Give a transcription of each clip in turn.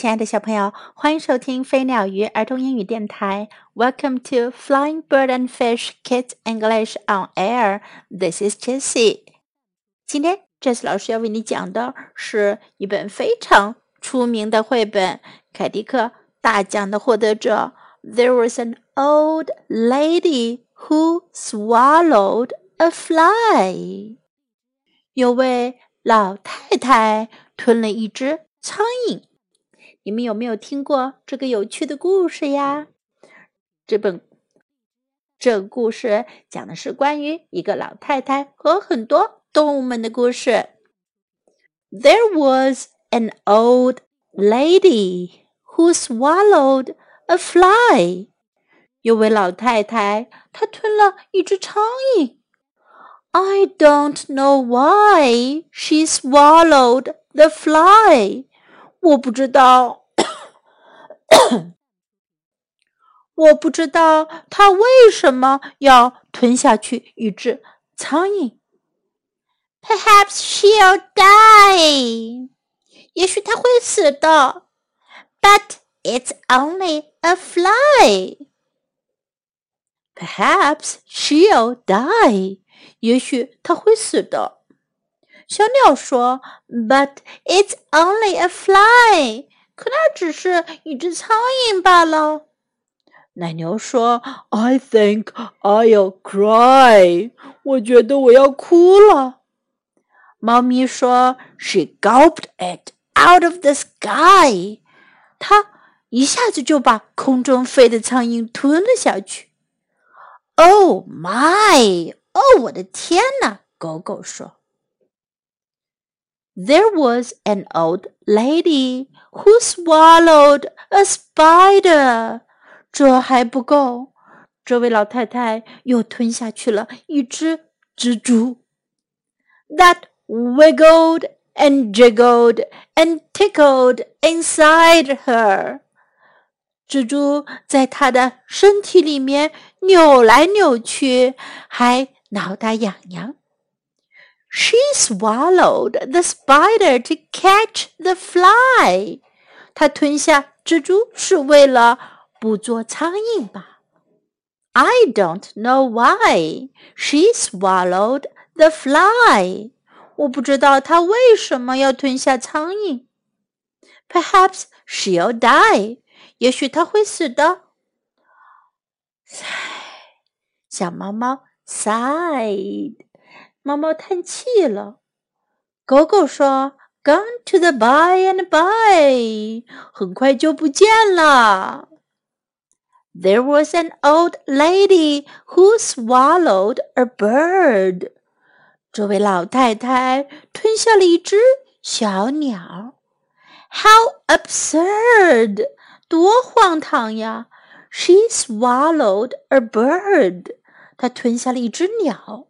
亲爱的小朋友，欢迎收听飞鸟鱼儿童英语电台。Welcome to Flying Bird and Fish Kids English on Air. This is Jessie. 今天，Jessie 老师要为你讲的是一本非常出名的绘本——凯迪克大奖的获得者。There was an old lady who swallowed a fly. 有位老太太吞了一只苍蝇。你们有没有听过这个有趣的故事呀？这本这故事讲的是关于一个老太太和很多动物们的故事。There was an old lady who swallowed a fly。有位老太太，她吞了一只苍蝇。I don't know why she swallowed the fly。我不知道，我不知道他为什么要吞下去一只苍蝇。Perhaps she'll die，也许她会死的。But it's only a fly。Perhaps she'll die，也许她会死的。小鸟说：“But it's only a fly。”可那只是一只苍蝇罢了。奶牛说：“I think I'll cry。”我觉得我要哭了。猫咪说：“She gulped it out of the sky。”它一下子就把空中飞的苍蝇吞了下去。“Oh my！” 哦，我的天哪！狗狗说。There was an old lady who swallowed a spider。这还不够，这位老太太又吞下去了一只蜘蛛。That wiggled and jiggled and tickled inside her。蜘蛛在她的身体里面扭来扭去，还挠打痒痒。 She swallowed the spider to catch the fly. 她吞下蜘蛛是为了捕捉苍蝇吧？I don't know why she swallowed the fly. 我不知道她为什么要吞下苍蝇。Perhaps she'll die. 也许她会死的。小猫猫 sighed. 猫猫叹气了。狗狗说：“Gone to the by and by，很快就不见了。” There was an old lady who swallowed a bird。这位老太太吞下了一只小鸟。How absurd！多荒唐呀！She swallowed a bird。她吞下了一只鸟。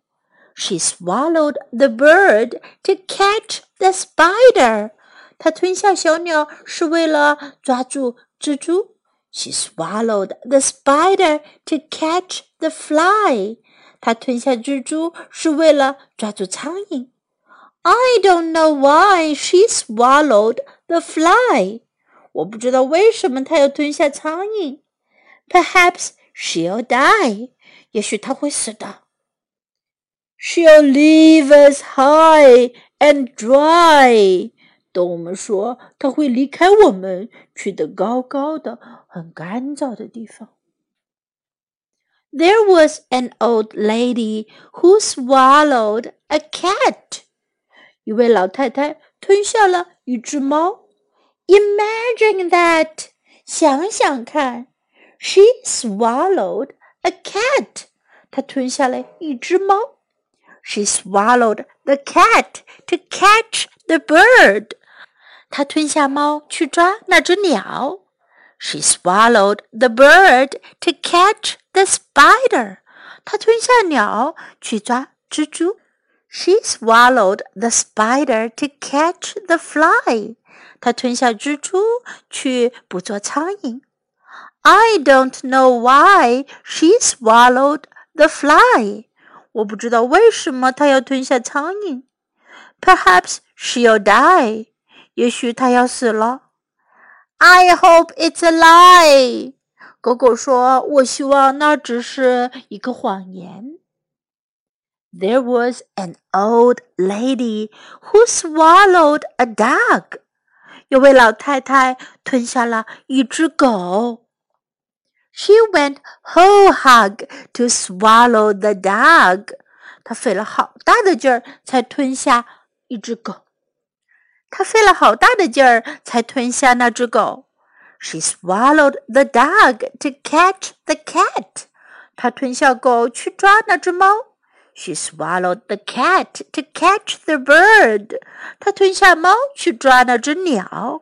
she swallowed the bird to catch the spider. 她吞下小鸟是为了抓住蜘蛛。She swallowed the spider to catch the fly. 她吞下蜘蛛是为了抓住苍蝇。I don't know why she swallowed the fly. 我不知道为什么她要吞下苍蝇。Perhaps she'll die. 也许她会死的。 She'll leave us high and dry。动物们说，它会离开我们，去得高高的、很干燥的地方。There was an old lady who swallowed a cat。一位老太太吞下了一只猫。Imagine that，想想看，She swallowed a cat。她吞下了一只猫。 she swallowed the cat to catch the bird. 她吞下猫去抓那只鸟。She swallowed the bird to catch the spider. 她吞下鸟去抓蜘蛛。She swallowed the spider to catch the fly. 她吞下蜘蛛去捕捉苍蝇。I don't know why she swallowed the fly. 我不知道为什么他要吞下苍蝇。Perhaps she'll die。也许它要死了。I hope it's a lie。狗狗说：“我希望那只是一个谎言。” There was an old lady who swallowed a dog. 有位老太太吞下了一只狗。She went whole hog to swallow the dog. 她费了好大的劲儿才吞下一只狗。她费了好大的劲儿才吞下那只狗。She swallowed the dog to catch the cat. 她吞下狗去抓那只猫。She swallowed the cat to catch the bird. 她吞下猫去抓那只鸟。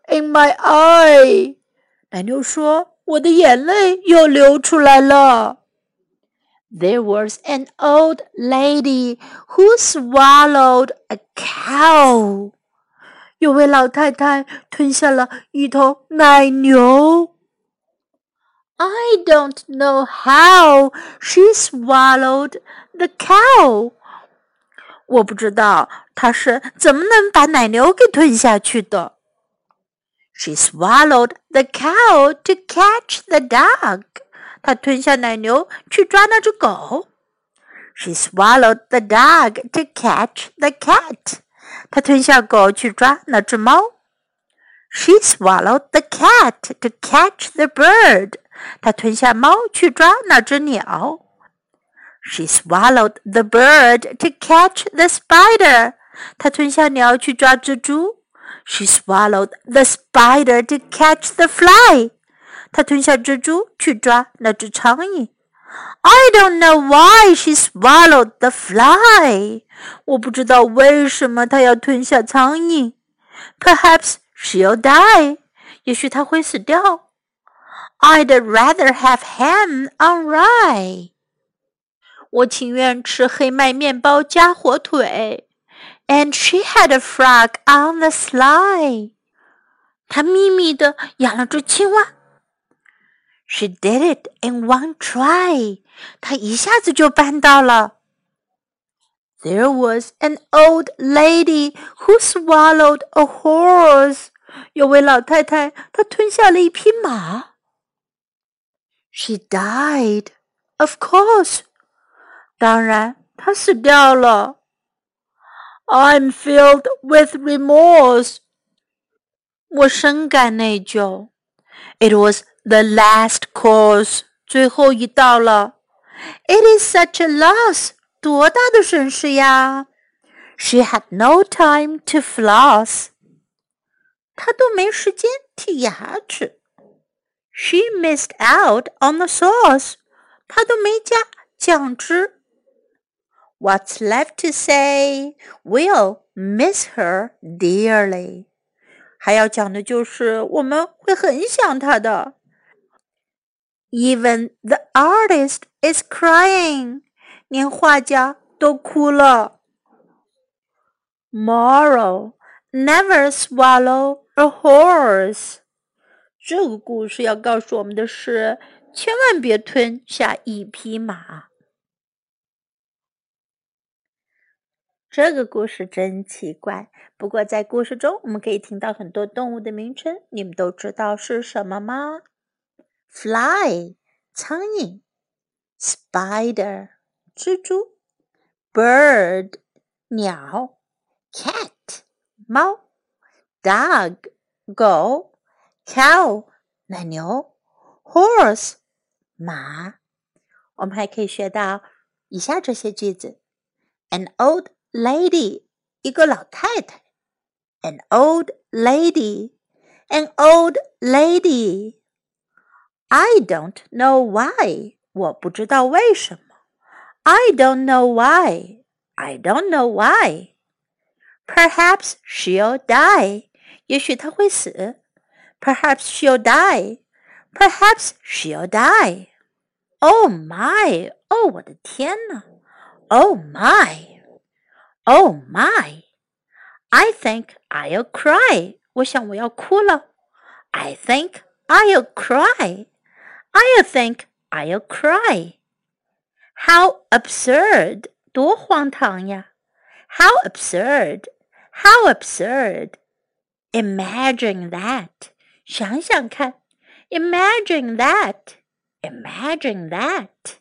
in my eye. 奶牛说：“我的眼泪又流出来了。” There was an old lady who swallowed a cow. 有位老太太吞下了一头奶牛。I don't know how she swallowed the cow. 我不知道她是怎么能把奶牛给吞下去的。 She swallowed the cow to catch the dog. 她吞下奶牛去抓那只狗。She swallowed the dog to catch the cat. 她吞下狗去抓那只猫。She swallowed the cat to catch the bird. 她吞下猫去抓那只鸟。She swallowed the bird to catch the spider. 她吞下鸟去抓蜘蛛。 She swallowed the spider to catch the fly. 她吞下蜘蛛去抓那只苍蝇。I don't know why she swallowed the fly. 我不知道为什么她要吞下苍蝇。Perhaps she'll die. 也许她会死掉。I'd rather have ham on rye. 我情愿吃黑麦面包加火腿。 And she had a frog on the sly. 她秘密地养了只青蛙。She did it in one try. 她一下子就办到了。There was an old lady who swallowed a horse. 有位老太太，她吞下了一匹马。She died, of course. 当然，她死掉了。 I'm filled with remorse. 我深感内疚。It was the last course. 最后一道了。It is such a loss. 多大的损失呀！She had no time to floss. 她都没时间剔牙齿。She missed out on the sauce. 她都没加酱汁。 What's left to say? We'll miss her dearly. 还要讲的就是我们会很想她的。Even the artist is crying. 连画家都哭了。Moral: Never swallow a horse. 这个故事要告诉我们的是，千万别吞下一匹马。 这个故事真奇怪。不过在故事中，我们可以听到很多动物的名称，你们都知道是什么吗？Fly，苍蝇。；Spider，蜘蛛。；Bird，鸟。；Cat，猫。；Dog，狗。；Cow，奶牛。；Horse，马。我们还可以学到以下这些句子。：An old lady 一个老太太，an old lady, an old lady. I don't know why. 我不知道为什么。I don't know why. I don't know why. Perhaps she'll die. 也许她会死。Perhaps she'll die. Perhaps she'll die. Oh my! Oh，我的天呐！Oh my! Oh my! I think I'll cry. 我想我要哭了。I think I'll cry. I think I'll cry. How absurd! 多荒唐呀！How absurd! How absurd! Imagine that. 想想看。Imagine that. Imagine that.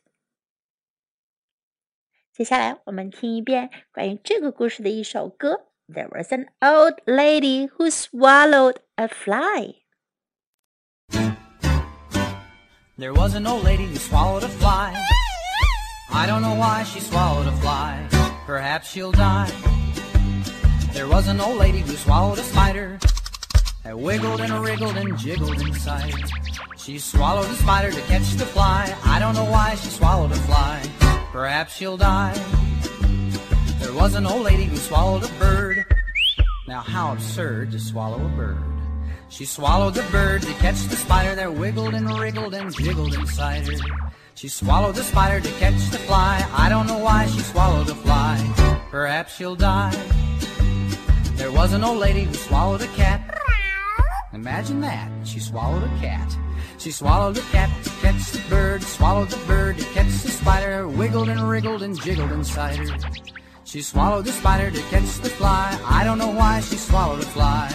接下来我们听一遍关于这个故事的一首歌。There was an old lady who swallowed a fly. There was an old lady who swallowed a fly. I don't know why she swallowed a fly. Perhaps she'll die. There was an old lady who swallowed a spider. That wiggled and wriggled and jiggled inside. She swallowed a spider to catch the fly. I don't know why she swallowed a fly. Perhaps she'll die. There was an old lady who swallowed a bird. Now how absurd to swallow a bird. She swallowed the bird to catch the spider that wiggled and wriggled and jiggled inside her. She swallowed the spider to catch the fly. I don't know why she swallowed a fly. Perhaps she'll die. There was an old lady who swallowed a cat. Imagine that. She swallowed a cat. She swallowed a cat to catch the bird, swallowed the bird to catch the spider, wiggled and wriggled and jiggled inside her. She swallowed the spider to catch the fly. I don't know why she swallowed a fly.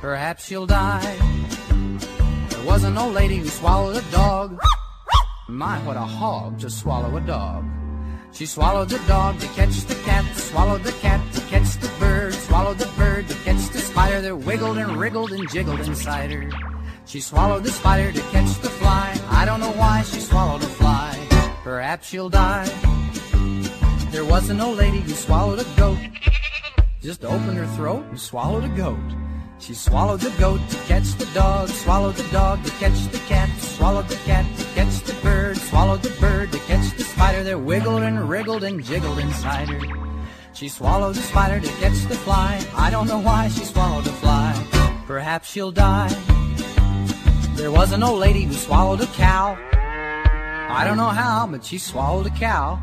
Perhaps she'll die. There was an old lady who swallowed a dog. My, what a hog to swallow a dog. She swallowed the dog to catch the cat, swallowed the cat catch the spider that wiggled and wriggled and jiggled inside her. She swallowed the spider to catch the fly. I don't know why she swallowed a fly. Perhaps she'll die. There was an old lady who swallowed a goat. Just opened her throat and swallowed a goat. She swallowed the goat to catch the dog, swallowed the dog to catch the cat, swallowed the cat to catch the bird, swallowed the bird to catch the spider that wiggled and wriggled and jiggled inside her. She swallowed a spider to catch the fly. I don't know why she swallowed a fly. Perhaps she'll die. There was an old lady who swallowed a cow. I don't know how, but she swallowed a cow.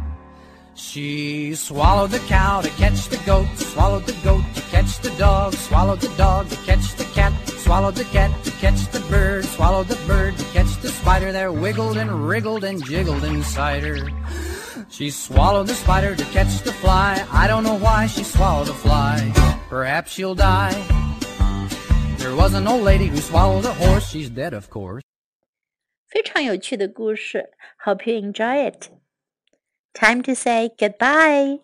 She swallowed the cow to catch the goat, swallowed the goat to catch the dog, swallowed the dog to catch the cat, swallowed the cat to catch the bird, swallowed the bird to catch the spider There wiggled and wriggled and jiggled inside her. She swallowed the spider to catch the fly. I don't know why she swallowed a fly. Perhaps she'll die. There was an old lady who swallowed a horse. She's dead, of course. 非常有趣的故事，Hope you enjoy it. Time to say goodbye.